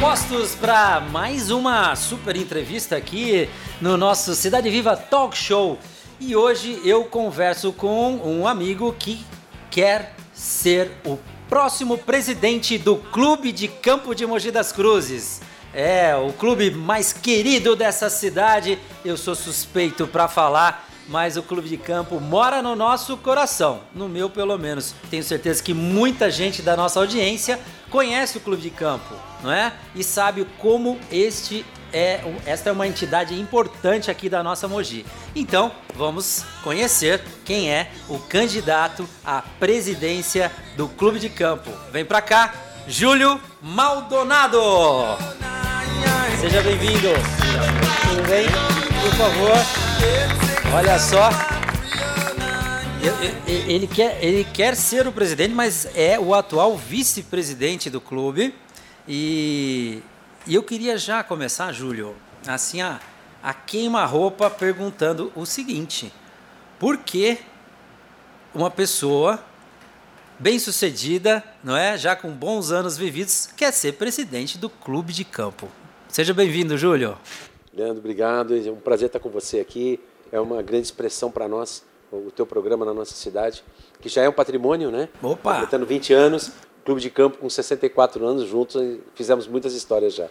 postos para mais uma super entrevista aqui no nosso Cidade Viva Talk Show. E hoje eu converso com um amigo que quer ser o próximo presidente do Clube de Campo de Mogi das Cruzes. É, o clube mais querido dessa cidade. Eu sou suspeito para falar, mas o clube de campo mora no nosso coração, no meu pelo menos. Tenho certeza que muita gente da nossa audiência conhece o clube de campo, não é? E sabe como este é, esta é uma entidade importante aqui da nossa Mogi. Então, vamos conhecer quem é o candidato à presidência do clube de campo. Vem pra cá, Júlio Maldonado. Seja bem-vindo. Tudo bem? Por favor. Olha só. Ele quer, ele quer ser o presidente, mas é o atual vice-presidente do clube. E, e, eu queria já começar, Júlio, assim, a, a queima-roupa perguntando o seguinte: por que uma pessoa bem-sucedida, não é? Já com bons anos vividos, quer ser presidente do clube de campo? Seja bem-vindo, Júlio. Leandro, obrigado. É um prazer estar com você aqui. É uma grande expressão para nós o teu programa na nossa cidade, que já é um patrimônio, né? Opa! Completando 20 anos, clube de campo com 64 anos juntos, fizemos muitas histórias já.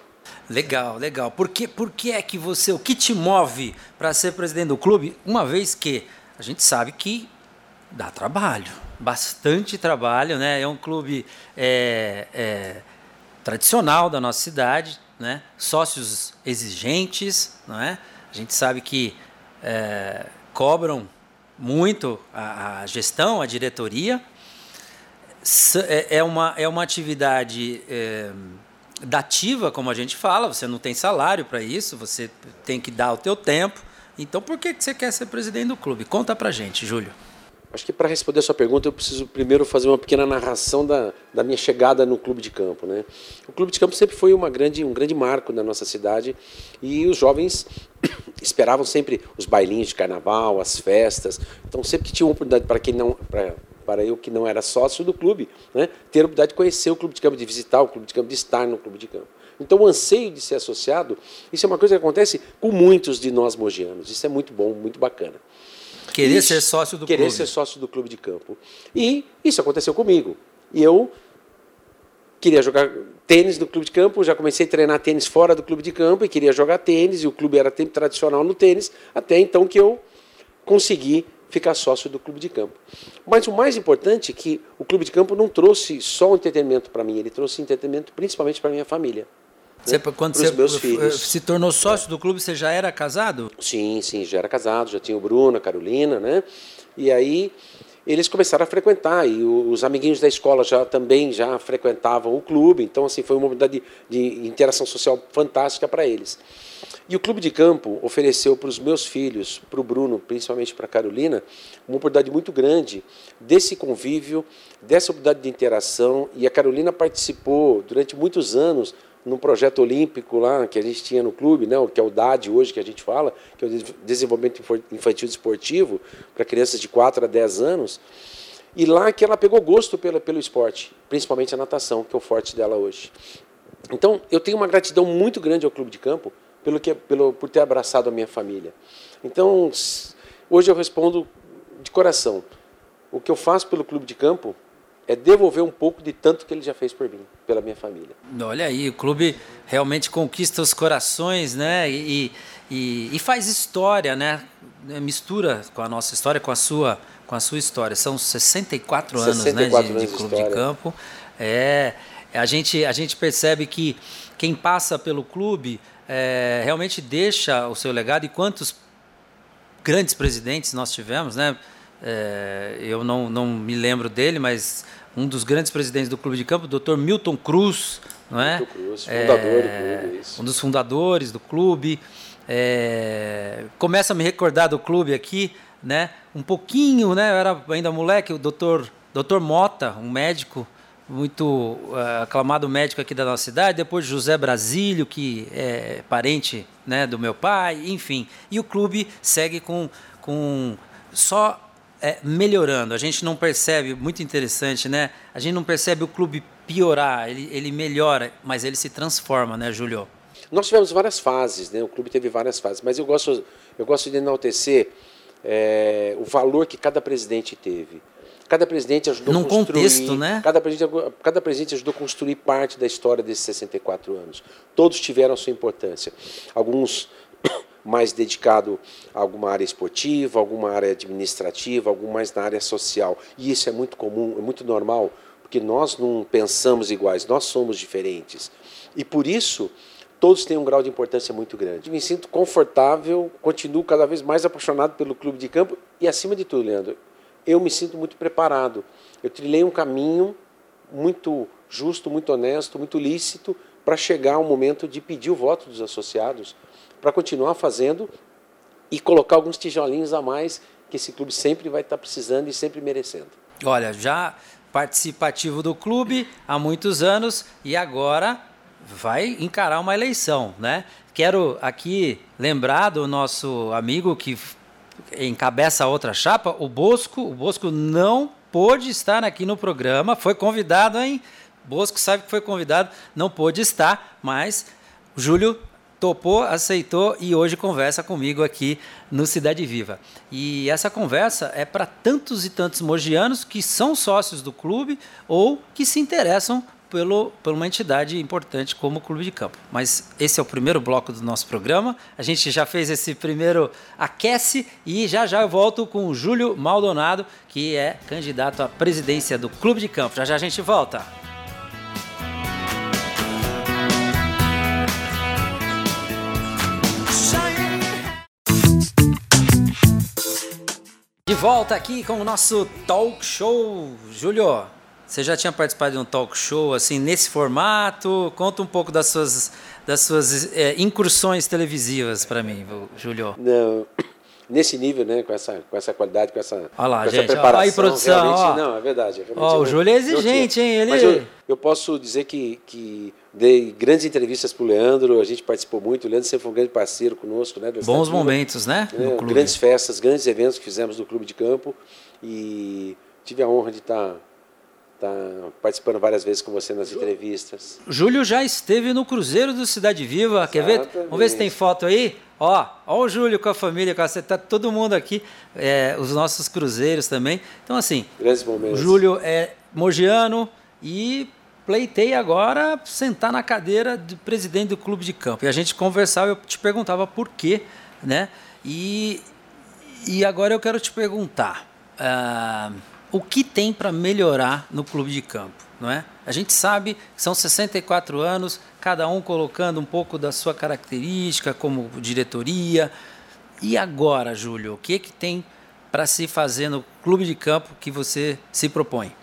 Legal, legal. Por que, por que é que você, o que te move para ser presidente do clube, uma vez que a gente sabe que dá trabalho, bastante trabalho, né? É um clube é, é, tradicional da nossa cidade, né? Sócios exigentes, não é? A gente sabe que é, cobram muito a, a, gestão, a diretoria. É, é uma, é uma atividade é, dativa, como a gente fala, você não tem salário para isso, você tem que dar o teu tempo. Então, por que você quer ser presidente do clube? Conta para gente, Júlio. Acho que para responder a sua pergunta, eu preciso primeiro fazer uma pequena narração da, da minha chegada no clube de campo. Né? O clube de campo sempre foi uma grande, um grande marco na nossa cidade e os jovens esperavam sempre os bailinhos de carnaval, as festas. Então, sempre que tinha uma oportunidade para quem não. Pra, para eu que não era sócio do clube, né, ter a oportunidade de conhecer o clube de campo, de visitar o clube de campo, de estar no clube de campo. Então, o anseio de ser associado, isso é uma coisa que acontece com muitos de nós mogianos. Isso é muito bom, muito bacana. Querer ser sócio do querer clube. ser sócio do clube de campo. E isso aconteceu comigo. E eu queria jogar tênis no clube de campo, já comecei a treinar tênis fora do clube de campo e queria jogar tênis, e o clube era tempo tradicional no tênis, até então que eu consegui ficar sócio do clube de campo. Mas o mais importante é que o clube de campo não trouxe só um entretenimento para mim, ele trouxe entretenimento principalmente para minha família. Você, né? Quando você se tornou sócio do clube, você já era casado? Sim, sim, já era casado, já tinha o Bruno, a Carolina, né? E aí eles começaram a frequentar e os amiguinhos da escola já também já frequentavam o clube, então assim foi uma oportunidade de, de interação social fantástica para eles. E o clube de campo ofereceu para os meus filhos, para o Bruno, principalmente para a Carolina, uma oportunidade muito grande desse convívio, dessa oportunidade de interação. E a Carolina participou durante muitos anos num projeto olímpico lá que a gente tinha no clube, né, que é o DAD hoje que a gente fala, que é o Desenvolvimento Infantil Esportivo para crianças de 4 a 10 anos. E lá que ela pegou gosto pelo esporte, principalmente a natação, que é o forte dela hoje. Então, eu tenho uma gratidão muito grande ao Clube de Campo pelo que, pelo, por ter abraçado a minha família. Então, hoje eu respondo de coração. O que eu faço pelo Clube de Campo é devolver um pouco de tanto que ele já fez por mim, pela minha família. Olha aí, o clube realmente conquista os corações, né? E, e, e, faz história, né? Mistura com a nossa história, com a sua, com a sua história. São 64 anos, 64 né, de, de clube de, de campo. É, a gente, a gente percebe que quem passa pelo clube é, realmente deixa o seu legado. E quantos grandes presidentes nós tivemos, né? É, eu não, não me lembro dele, mas um dos grandes presidentes do clube de campo, o Dr. Milton Cruz, não é? Milton Cruz, fundador é, do clube, isso. Um dos fundadores do clube. É, começa a me recordar do clube aqui, né? Um pouquinho, né? Eu era ainda moleque, o Dr. Dr. Mota, um médico muito uh, aclamado médico aqui da nossa cidade, depois José Brasílio, que é parente né, do meu pai, enfim. E o clube segue com, com só é, melhorando. A gente não percebe, muito interessante, né? A gente não percebe o clube piorar, ele, ele melhora, mas ele se transforma, né, Júlio? Nós tivemos várias fases, né? o clube teve várias fases, mas eu gosto, eu gosto de enaltecer é, o valor que cada presidente teve. Cada presidente ajudou Num a construir. contexto, né? Cada presidente, cada presidente ajudou a construir parte da história desses 64 anos. Todos tiveram a sua importância. Alguns mais dedicado a alguma área esportiva, alguma área administrativa, algum mais na área social. E isso é muito comum, é muito normal, porque nós não pensamos iguais, nós somos diferentes. E por isso, todos têm um grau de importância muito grande. Me sinto confortável, continuo cada vez mais apaixonado pelo clube de campo e, acima de tudo, Leandro, eu me sinto muito preparado. Eu trilhei um caminho muito justo, muito honesto, muito lícito para chegar ao momento de pedir o voto dos associados, para continuar fazendo e colocar alguns tijolinhos a mais que esse clube sempre vai estar precisando e sempre merecendo. Olha, já participativo do clube há muitos anos e agora vai encarar uma eleição, né? Quero aqui lembrar do nosso amigo que encabeça a outra chapa, o Bosco. O Bosco não pôde estar aqui no programa, foi convidado, hein? Bosco sabe que foi convidado, não pôde estar, mas Júlio topou, aceitou e hoje conversa comigo aqui no Cidade Viva. E essa conversa é para tantos e tantos mogianos que são sócios do clube ou que se interessam pelo, por uma entidade importante como o Clube de Campo. Mas esse é o primeiro bloco do nosso programa. A gente já fez esse primeiro aquece e já já eu volto com o Júlio Maldonado, que é candidato à presidência do Clube de Campo. Já já a gente volta. Volta aqui com o nosso talk show. Júlio, você já tinha participado de um talk show assim nesse formato? Conta um pouco das suas das suas é, incursões televisivas para mim, Júlio. Não, nesse nível, né, com essa com essa qualidade, com essa, Olha lá, com essa gente, preparação, ó, aí, produção, ó. não, é verdade. realmente Ó, o Júlio é exigente, hein? Ele Mas eu, eu posso dizer que, que dei grandes entrevistas para o Leandro, a gente participou muito, o Leandro sempre foi um grande parceiro conosco, né? bons momentos, né, né, grandes festas, grandes eventos que fizemos no Clube de Campo e tive a honra de estar participando várias vezes com você nas entrevistas. Júlio já esteve no Cruzeiro do Cidade Viva, quer ver? Vamos ver se tem foto aí. Ó, ó o Júlio com a família, com a, tá todo mundo aqui, é, os nossos cruzeiros também. Então assim, Grandes o momentos. Júlio é mogiano e pleitei agora sentar na cadeira de presidente do clube de campo. E a gente conversava, eu te perguntava por quê, né? E, e agora eu quero te perguntar, ah, o que tem para melhorar no clube de campo, não é? A gente sabe que são 64 anos, cada um colocando um pouco da sua característica como diretoria. E agora, Júlio, o que que tem para se fazer no clube de campo que você se propõe?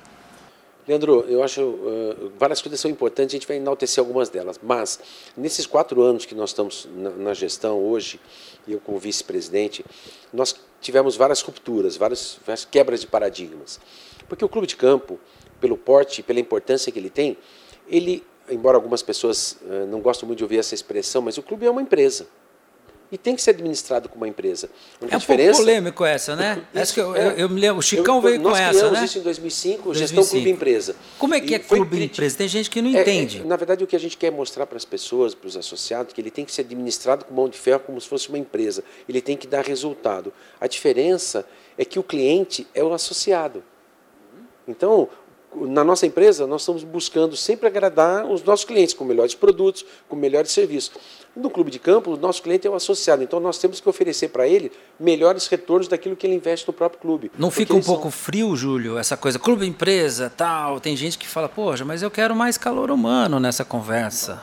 Leandro, eu acho uh, várias coisas são importantes, a gente vai enaltecer algumas delas, mas nesses quatro anos que nós estamos na, na gestão hoje, eu como vice-presidente, nós tivemos várias rupturas, várias, várias quebras de paradigmas. Porque o clube de campo, pelo porte, pela importância que ele tem, ele, embora algumas pessoas uh, não gostem muito de ouvir essa expressão, mas o clube é uma empresa. E tem que ser administrado como uma empresa. É um pouco polêmico essa, né? Essa que eu, eu, eu me lembro, o Chicão Eu- veio com nós essa, criamos né? isso em 2005, gestão 2005. clube empresa. Como é que E é clube criti- empresa? Tem gente que não é, entende. é, na verdade, o que a gente quer mostrar para as pessoas, para os associados, que ele tem que ser administrado com mão de ferro, como se fosse uma empresa. Ele tem que dar resultado. A diferença é que o cliente é o associado. Então, na nossa empresa, nós estamos buscando sempre agradar os nossos clientes com melhores produtos, com melhores serviços. No clube de campo, o nosso cliente é o associado, então nós temos que oferecer para ele melhores retornos daquilo que ele investe no próprio clube. Não fica um eles são- pouco frio, Júlio, essa coisa, clube empresa, tal. Tem gente que fala, poxa, mas eu quero mais calor humano nessa conversa.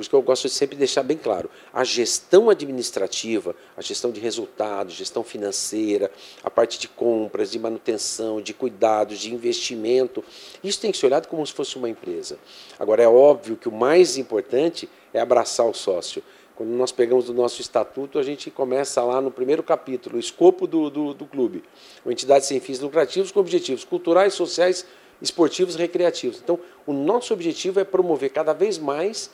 Por isso que eu gosto de sempre deixar bem claro. A gestão administrativa, a gestão de resultados, gestão financeira, a parte de compras, de manutenção, de cuidados, de investimento, isso tem que ser olhado como se fosse uma empresa. Agora, é óbvio que o mais importante é abraçar o sócio. Quando nós pegamos o nosso estatuto, a gente começa lá no primeiro capítulo, o escopo do, do, do clube. Uma entidade sem fins lucrativos com objetivos culturais, sociais, esportivos recreativos. Então, o nosso objetivo é promover cada vez mais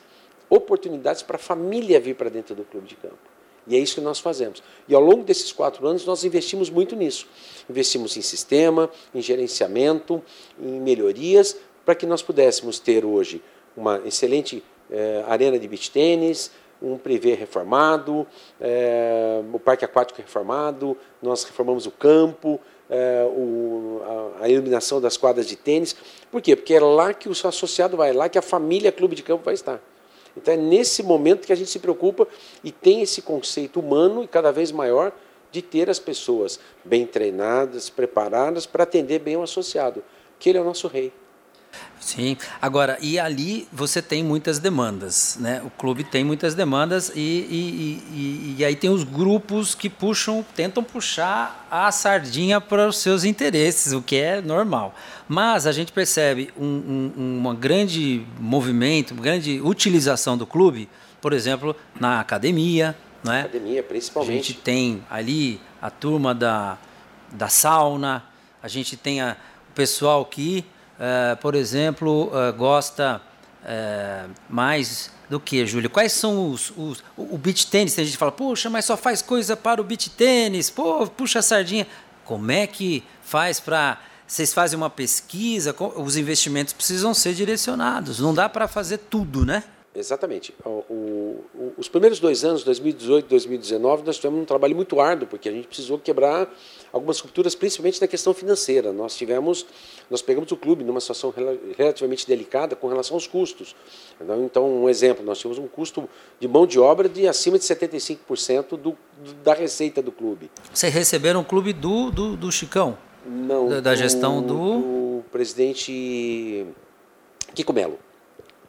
oportunidades para a família vir para dentro do clube de campo. E é isso que nós fazemos. E ao longo desses quatro anos, nós investimos muito nisso. Investimos em sistema, em gerenciamento, em melhorias, para que nós pudéssemos ter hoje uma excelente eh, arena de beach tênis, um privê reformado, eh, o parque aquático reformado, nós reformamos o campo, eh, o, a, a, iluminação das quadras de tênis. Por quê? Porque é lá que o associado vai, é lá que a família clube de campo vai estar. Então é nesse momento que a gente se preocupa e tem esse conceito humano e cada vez maior de ter as pessoas bem treinadas, preparadas para atender bem o associado, que ele é o nosso rei. Sim. Agora, e ali você tem muitas demandas, né? O clube tem muitas demandas e, e, e, e aí tem os grupos que puxam, tentam puxar a sardinha para os seus interesses, o que é normal. Mas a gente percebe um, um, uma grande movimento, uma grande utilização do clube, por exemplo, na academia, né? Academia, principalmente. A gente tem ali a turma da, da sauna, a gente tem a, o pessoal que uh, por exemplo, uh, gosta uh, mais do que, Júlio? Quais são os, os. O beach tênis, tem gente que fala, puxa, mas só faz coisa para o beach tênis, pô, puxa a sardinha. Como é que faz para. Vocês fazem uma pesquisa, os investimentos precisam ser direcionados, não dá para fazer tudo, né? Exatamente. O, o, os primeiros dois anos, 2018 e 2019, nós tivemos um trabalho muito árduo, porque a gente precisou quebrar algumas rupturas, principalmente na questão financeira. Nós tivemos, nós pegamos o clube numa situação relativamente delicada com relação aos custos. Então, um exemplo, nós tínhamos um custo de mão de obra de acima de 75% do, do, da receita do clube. Vocês receberam o clube do, do, do Chicão? Não. Da, da gestão do... do presidente Kiko Melo.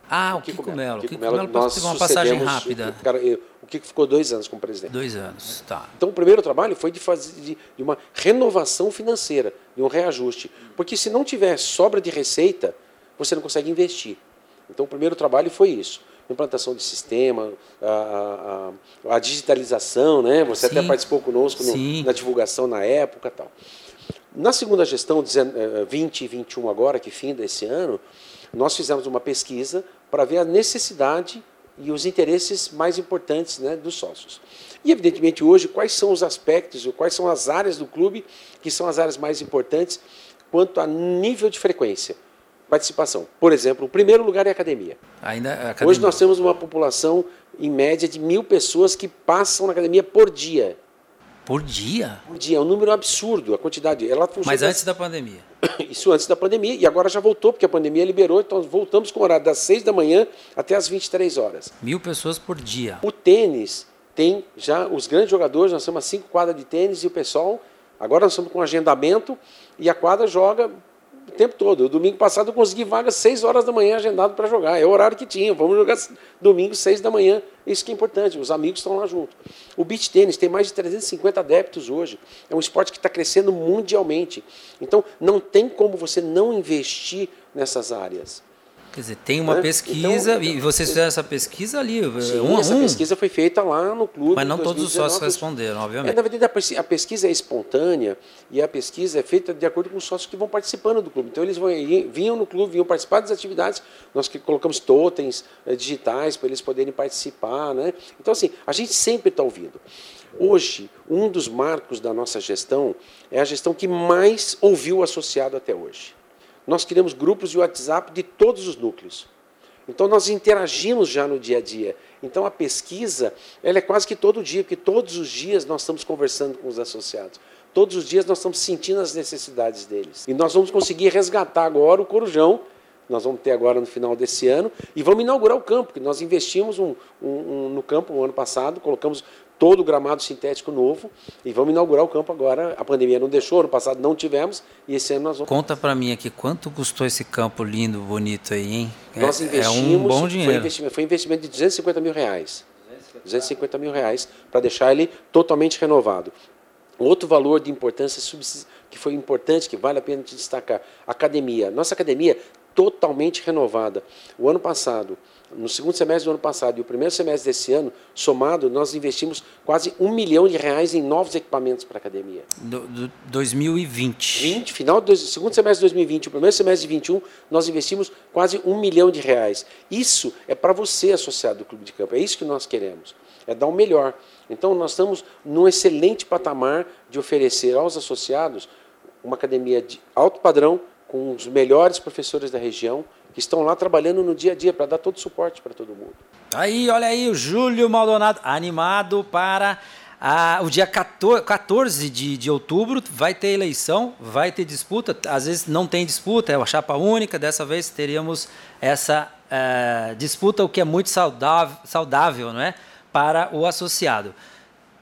Ah, o Kiko, Kiko Melo. Kiko, Kiko Melo, Melo nós uma passagem rápida. O, cara, o Kiko ficou dois anos como presidente. Dois anos, tá. Então o primeiro trabalho foi de fazer de, de uma renovação financeira, de um reajuste. Porque se não tiver sobra de receita, você não consegue investir. Então o primeiro trabalho foi isso. Implantação de sistema, a, a, a digitalização, né? Você Sim. até participou conosco no, na divulgação na época tal. Na segunda gestão, 20 e 21 agora, que fim desse ano, nós fizemos uma pesquisa para ver a necessidade e os interesses mais importantes né, dos sócios. E, evidentemente, hoje, quais são os aspectos, quais são as áreas do clube que são as áreas mais importantes quanto a nível de frequência, participação. Por exemplo, o primeiro lugar é a academia. Ainda a academia. Hoje nós temos uma população, em média, de mil pessoas que passam na academia por dia. Por dia? Por dia, é um número absurdo, a quantidade. Ela Mas antes da pandemia? Isso antes da pandemia, e agora já voltou, porque a pandemia liberou, então voltamos com o horário das 6 da manhã até as 23 horas. Mil pessoas por dia. O tênis tem já os grandes jogadores, nós temos cinco quadras de tênis e o pessoal, agora nós estamos com agendamento, e a quadra joga o tempo todo. O domingo passado eu consegui vaga 6 horas da manhã agendado para jogar. É o horário que tinha. Vamos jogar domingo, 6 da manhã. Isso que é importante, os amigos estão lá junto. O beach tênis tem mais de 350 adeptos hoje. É um esporte que está crescendo mundialmente. Então, não tem como você não investir nessas áreas. Quer dizer, tem uma né? pesquisa, então, e vocês fizeram essa pesquisa ali, sim, um essa um. pesquisa foi feita lá no clube. Mas não todos os sócios responderam, obviamente. É, na verdade, a pesquisa é espontânea e a pesquisa é feita de acordo com os sócios que vão participando do clube. Então, eles vão, vinham no clube, vinham participar das atividades, nós que colocamos totens é, digitais para eles poderem participar. Né? Então, assim, a gente sempre está ouvindo. Hoje, um dos marcos da nossa gestão é a gestão que mais ouviu o associado até hoje nós criamos grupos de WhatsApp de todos os núcleos. Então nós interagimos já no dia a dia. Então a pesquisa, ela é quase que todo dia, porque todos os dias nós estamos conversando com os associados. Todos os dias nós estamos sentindo as necessidades deles. E nós vamos conseguir resgatar agora o Corujão, nós vamos ter agora no final desse ano, e vamos inaugurar o campo, porque nós investimos um, um, um, no campo no ano passado, colocamos todo o gramado sintético novo e vamos inaugurar o campo agora. A pandemia não deixou, ano passado não tivemos e esse ano nós vamos. Conta para mim aqui quanto custou esse campo lindo, bonito aí, hein? Nós investimos, é um bom dinheiro. Foi investimento, foi investimento de 250 mil reais. 250 mil reais para deixar ele totalmente renovado. Outro valor de importância que foi importante, que vale a pena te destacar, academia. Nossa academia totalmente renovada. O ano passado, no segundo semestre do ano passado e o primeiro semestre desse ano, somado, nós investimos quase um milhão de reais em novos equipamentos para a academia. Do, do 2020. 20, final do segundo semestre de 2020, o primeiro semestre de 2021, nós investimos quase um milhão de reais. Isso é para você, associado do Clube de Campo. É isso que nós queremos. É dar o melhor. Então, nós estamos num excelente patamar de oferecer aos associados uma academia de alto padrão, com os melhores professores da região que estão lá trabalhando no dia a dia para dar todo o suporte para todo mundo. Aí, olha aí, o Júlio Maldonado animado para ah, o dia 14 de, de outubro vai ter eleição, vai ter disputa. Às vezes não tem disputa, é uma chapa única. Dessa vez teríamos essa uh, disputa, o que é muito saudável, saudável não é? para o associado.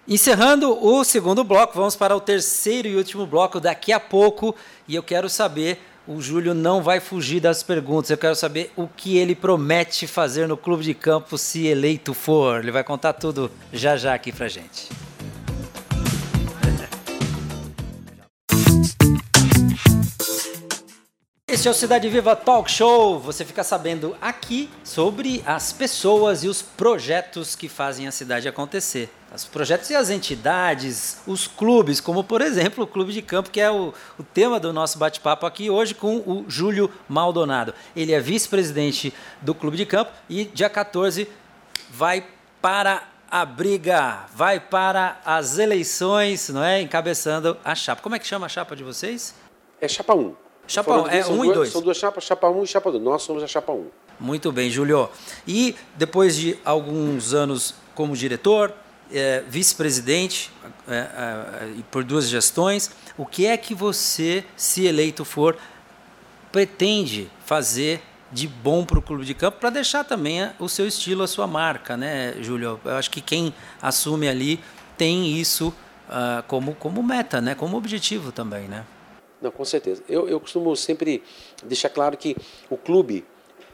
Encerrando o segundo bloco, vamos para o terceiro e último bloco daqui a pouco. E eu quero saber o Júlio não vai fugir das perguntas. Eu quero saber o que ele promete fazer no clube de campo se eleito for. Ele vai contar tudo já já aqui pra gente. Este é o Cidade Viva Talk Show. Você fica sabendo aqui sobre as pessoas e os projetos que fazem a cidade acontecer. Os projetos e as entidades, os clubes, como por exemplo o Clube de Campo, que é o, o tema do nosso bate-papo aqui hoje com o Júlio Maldonado. Ele é vice-presidente do Clube de Campo e dia 14 vai para a briga, vai para as eleições, não é? Encabeçando a chapa. Como é que chama a chapa de vocês? É chapa 1. Chapa 1, é 1 um e 2. São duas chapas, chapa 1 um e chapa 2. Nós somos a chapa 1. Um. Muito bem, Júlio. E depois de alguns anos como diretor, é, vice-presidente é, é, por duas gestões, o que é que você, se eleito for, pretende fazer de bom para o clube de campo para deixar também o seu estilo, a sua marca, né, Júlio? Eu acho que quem assume ali tem isso uh, como, como meta, né, como objetivo também, né? Não, com certeza. Eu, eu costumo sempre deixar claro que o clube,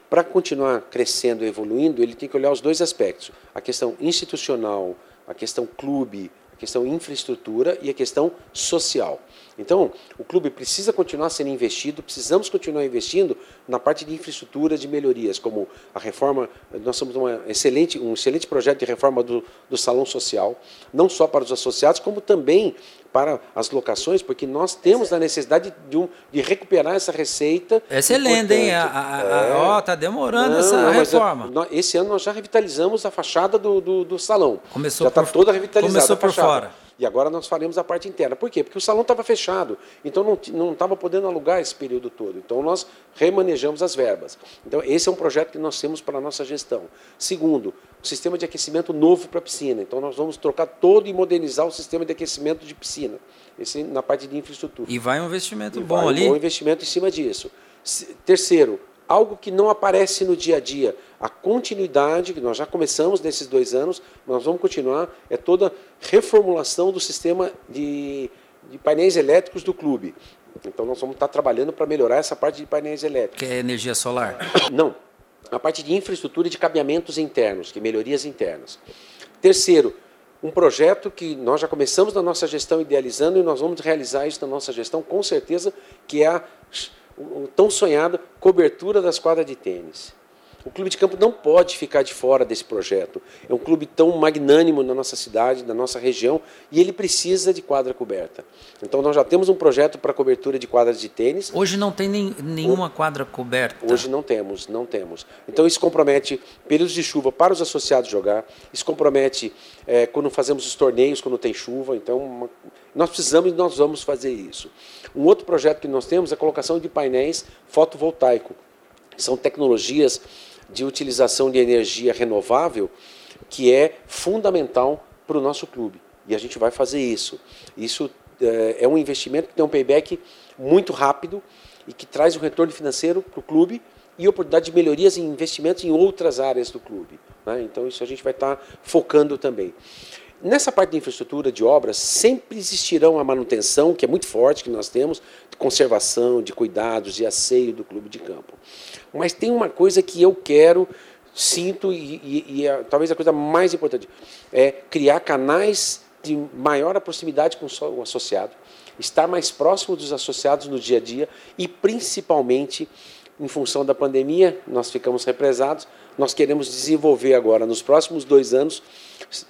para continuar crescendo evoluindo, ele tem que olhar os dois aspectos: a questão institucional, a questão clube, a questão infraestrutura e a questão social. Então, o clube precisa continuar sendo investido, precisamos continuar investindo na parte de infraestrutura, de melhorias, como a reforma, nós somos uma excelente, um excelente projeto de reforma do, do salão social, não só para os associados, como também para as locações, porque nós temos a necessidade de, um, de recuperar essa receita. Excelente, hein? É. Ó, é, tá demorando não, essa não, reforma. esse ano nós já revitalizamos a fachada do, do, do salão. Começou já está toda revitalizada. Começou por fora. E agora nós faremos a parte interna. Por quê? Porque o salão estava fechado, então não estava podendo alugar esse período todo. Então nós remanejamos as verbas. Então esse é um projeto que nós temos para a nossa gestão. Segundo, o sistema de aquecimento novo para a piscina. Então nós vamos trocar todo e modernizar o sistema de aquecimento de piscina. Esse na parte de infraestrutura. E vai um investimento e bom ali. Um bom investimento em cima disso. Terceiro, algo que não aparece no dia a dia. A continuidade, que nós já começamos nesses dois anos, nós vamos continuar, é toda reformulação do sistema de, de painéis elétricos do clube. Então nós vamos estar trabalhando para melhorar essa parte de painéis elétricos. Que é energia solar? Não. A parte de infraestrutura e de cabeamentos internos, que é melhorias internas. Terceiro, um projeto que nós já começamos na nossa gestão idealizando e nós vamos realizar isso na nossa gestão, com certeza, que é a o tão sonhado cobertura das quadras de tênis. O clube de campo não pode ficar de fora desse projeto. É um clube tão magnânimo na nossa cidade, na nossa região, e ele precisa de quadra coberta. Então nós já temos um projeto para cobertura de quadras de tênis. Hoje não tem nem, nenhuma quadra coberta. Hoje não temos, não temos. Então isso compromete períodos de chuva para os associados jogar. Isso compromete é, quando fazemos os torneios, quando tem chuva. Então uma, nós precisamos e nós vamos fazer isso. Um outro projeto que nós temos é a colocação de painéis fotovoltaico. São tecnologias de utilização de energia renovável que é fundamental para o nosso clube. E a gente vai fazer isso. Isso é, é um investimento que tem um payback muito rápido e que traz um retorno financeiro para o clube e oportunidade de melhorias em investimentos em outras áreas do clube. Né? Então, isso a gente vai estar focando também. Nessa parte de infraestrutura, de obras, sempre existirão a manutenção, que é muito forte, que nós temos, de conservação, de cuidados, de asseio do clube de campo. Mas tem uma coisa que eu quero, sinto, e, e, e é, talvez a coisa mais importante, é criar canais de maior proximidade com o associado, estar mais próximo dos associados no dia a dia e, principalmente, em função da pandemia, nós ficamos represados, nós queremos desenvolver agora, nos próximos dois anos,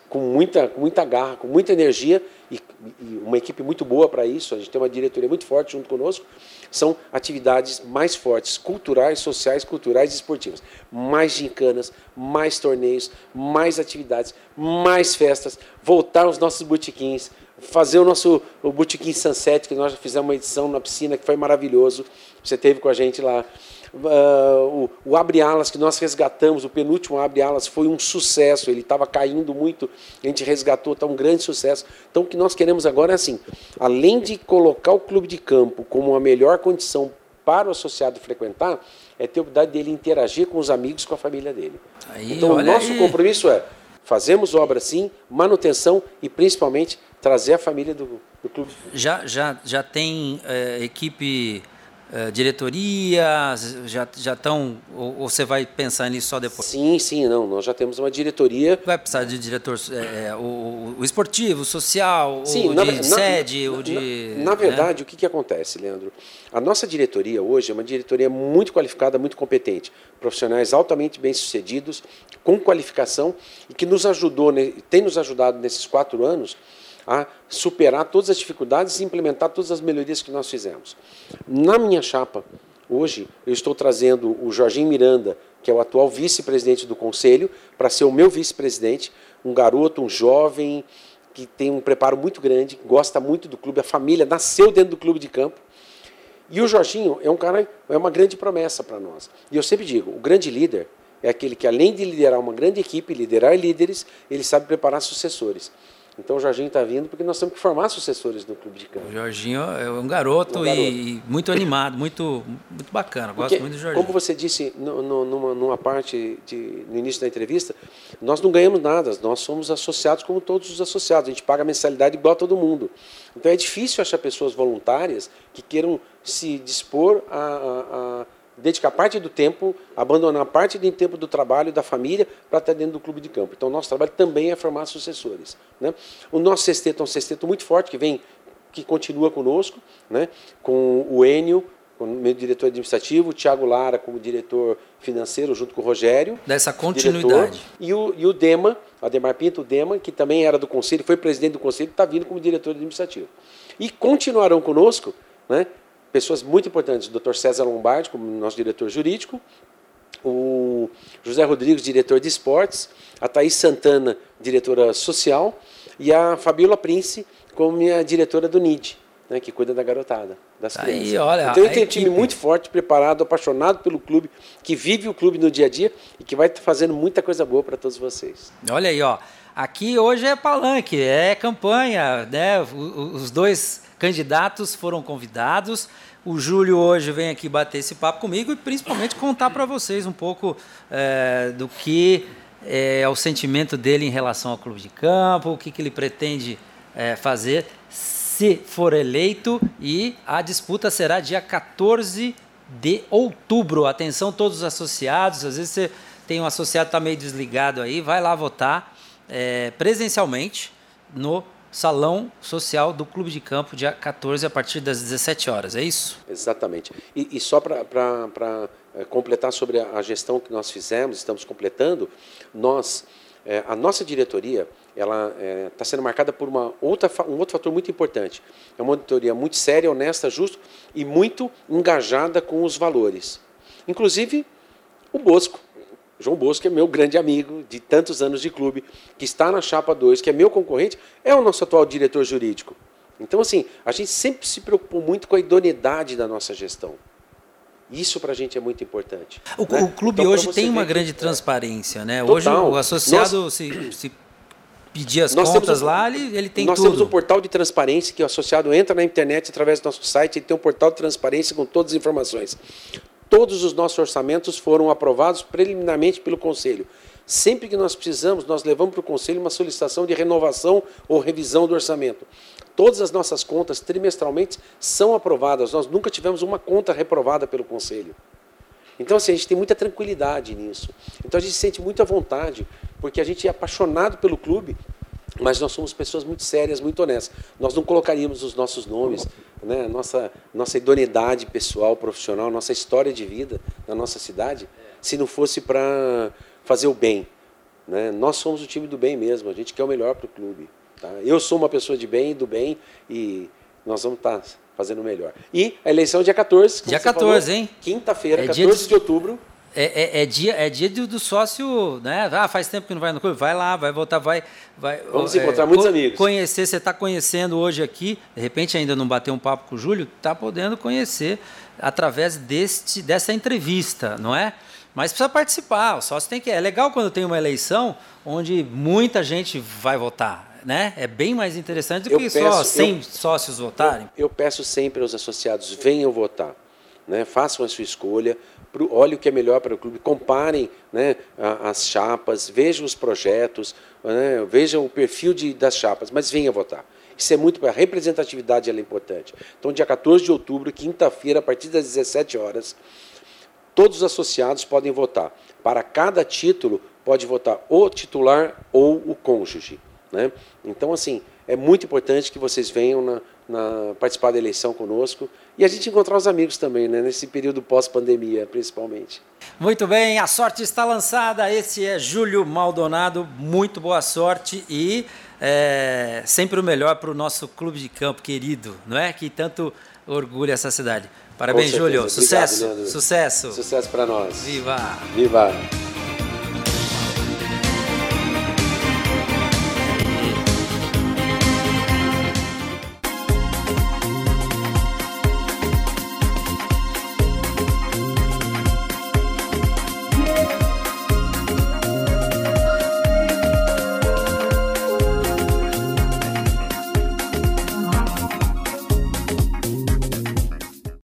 com muita, com muita garra, com muita energia e, e uma equipe muito boa para isso. A gente tem uma diretoria muito forte junto conosco. São atividades mais fortes, culturais, sociais, culturais e esportivas. Mais gincanas, mais torneios, mais atividades, mais festas, voltar aos nossos botiquins, fazer o nosso Botequim Sunset, que nós já fizemos uma edição na piscina, que foi maravilhoso. Você teve com a gente lá. Uh, o, o Abre Alas, que nós resgatamos, o penúltimo Abre Alas, foi um sucesso. Ele estava caindo muito, a gente resgatou, está um grande sucesso. Então, o que nós queremos agora é assim: além de colocar o clube de campo como a melhor condição para o associado frequentar, é ter a oportunidade dele interagir com os amigos, com a família dele. Aí, então, o nosso aí. compromisso é fazemos obra sim, manutenção e principalmente trazer a família do, do clube. Já, já, já tem é, equipe Uh, diretoria? Já já estão ou, ou, você vai pensar nisso só depois? Sim, sim, não. Nós já temos uma diretoria. Vai precisar de diretor é, o, o, esportivo, o social, sim, o na, de na, sede, na, o de. Na, verdade, né? o que, que acontece, Leandro? A nossa diretoria hoje é uma diretoria muito qualificada, muito competente, profissionais altamente bem sucedidos, com qualificação e que nos ajudou, tem nos ajudado nesses quatro anos a superar todas as dificuldades e implementar todas as melhorias que nós fizemos. Na minha chapa, hoje, eu estou trazendo o Jorginho Miranda, que é o atual vice-presidente do conselho, para ser o meu vice-presidente, um garoto, um jovem, que tem um preparo muito grande, gosta muito do clube, a família nasceu dentro do clube de campo. E o Jorginho é um cara, é uma grande promessa para nós. E eu sempre digo, o grande líder é aquele que além de liderar uma grande equipe, liderar líderes, ele sabe preparar sucessores. Então o Jorginho está vindo porque nós temos que formar sucessores do clube de campo. O Jorginho é um garoto, um garoto. E, muito animado, muito, muito bacana. Gosto porque, muito do Jorginho. Como você disse no, no, numa, numa, parte de, no início da entrevista, nós não ganhamos nada, nós somos associados como todos os associados, a gente paga mensalidade igual a todo mundo. Então é difícil achar pessoas voluntárias que queiram se dispor a, a, a dedicar parte do tempo, abandonar parte do tempo do trabalho, da família, para estar dentro do clube de campo. Então, o nosso trabalho também é formar sucessores. Né? O nosso sexteto é um sexteto muito forte, que vem, que continua conosco, né? com o Enio, como meu diretor administrativo, o Tiago Lara como diretor financeiro, junto com o Rogério. Dessa continuidade. Diretor, e, o, e o Dema, Ademar Pinto, o Dema, que também era do conselho, foi presidente do conselho, está vindo como diretor administrativo. E continuarão conosco né, pessoas muito importantes, o Dr. César Lombardi, como nosso diretor jurídico, o José Rodrigues, diretor de esportes, a Thaís Santana, diretora social, e a Fabiola Prince, como minha diretora do NID, né, que cuida da garotada, das Aí, crianças. Olha, então eu tenho um time muito forte, preparado, apaixonado pelo clube, que vive o clube no dia a dia e que vai fazendo muita coisa boa para todos vocês. Olha aí, ó. Aqui hoje é palanque, é campanha, né? Os dois candidatos foram convidados. O Júlio hoje vem aqui bater esse papo comigo e principalmente contar para vocês um pouco é, do que é, é, o sentimento dele em relação ao clube de campo, o que, que ele pretende é, fazer se for eleito e a disputa será dia 14 de outubro. Atenção todos os associados, às vezes você tem um associado que está meio desligado aí, vai lá votar é, presencialmente no Salão Social do Clube de Campo, dia 14, a partir das 17 horas, é isso? Exatamente. E, e só para é, completar sobre a, gestão que nós fizemos, estamos completando, nós, é, a nossa diretoria, ela está é, tá sendo marcada por uma outra, um outro fator muito importante. É uma diretoria muito séria, honesta, justa e muito engajada com os valores. Inclusive, o Bosco, João Bosco, que é meu grande amigo de tantos anos de clube, que está na chapa 2, que é meu concorrente, é o nosso atual diretor jurídico. Então, assim, a gente sempre se preocupou muito com a idoneidade da nossa gestão. Isso para a gente é muito importante. O, né? o clube então, hoje tem uma grande transparência, né? Total. Hoje o associado nós, se, se pedir as contas lá, ele, ele tem nós tudo. Nós temos um portal de transparência que o associado entra na internet através do nosso site e tem um portal de transparência com todas as informações. Todos os nossos orçamentos foram aprovados preliminarmente pelo Conselho. Sempre que nós precisamos, nós levamos para o Conselho uma solicitação de renovação ou revisão do orçamento. Todas as nossas contas, trimestralmente, são aprovadas. Nós nunca tivemos uma conta reprovada pelo Conselho. Então, assim, a gente tem muita tranquilidade nisso. Então, a gente se sente muito à vontade, porque a gente é apaixonado pelo clube mas nós somos pessoas muito sérias, muito honestas. Nós não colocaríamos os nossos nomes, né, nossa, nossa idoneidade pessoal, profissional, nossa história de vida na nossa cidade, se não fosse para fazer o bem. Né? Nós somos o time do bem mesmo, a gente quer o melhor para o clube. Tá? Eu sou uma pessoa de bem, do bem, e nós vamos estar tá fazendo o melhor. E a eleição é dia 14. Dia 14, falou, hein? Quinta-feira, é 14 de... de outubro. É, é, é, dia, é dia do, do, sócio, né? Ah, faz tempo que não vai no clube, vai lá, vai voltar, vai. vai Vamos é, encontrar muitos amigos. Conhecer, você está conhecendo hoje aqui, de repente ainda não bateu um papo com o Júlio, está podendo conhecer através deste, dessa entrevista, não é? Mas precisa participar, o sócio tem que. É legal quando tem uma eleição onde muita gente vai votar. Né? É bem mais interessante do eu que peço, só 100 eu, sócios votarem. Eu, eu peço sempre aos associados: venham votar. Né? Façam a sua escolha, olhem o que é melhor para o clube, comparem né, as chapas, vejam os projetos, né, vejam o perfil de, das chapas, mas venha votar. Isso é muito. A representatividade é importante. Então, dia 14 de outubro, quinta-feira, a partir das 17 horas, todos os associados podem votar. Para cada título, pode votar o titular ou o cônjuge. Né? Então, assim, é muito importante que vocês venham na, na, participar da eleição conosco e a gente encontrar os amigos também, né? nesse período pós-pandemia, principalmente. Muito bem, a sorte está lançada. Esse é Júlio Maldonado. Muito boa sorte e é, sempre o melhor para o nosso clube de campo querido, não é? Que tanto orgulha essa cidade. Parabéns, Júlio. Sucesso. Sucesso. Sucesso para nós. Viva. Viva.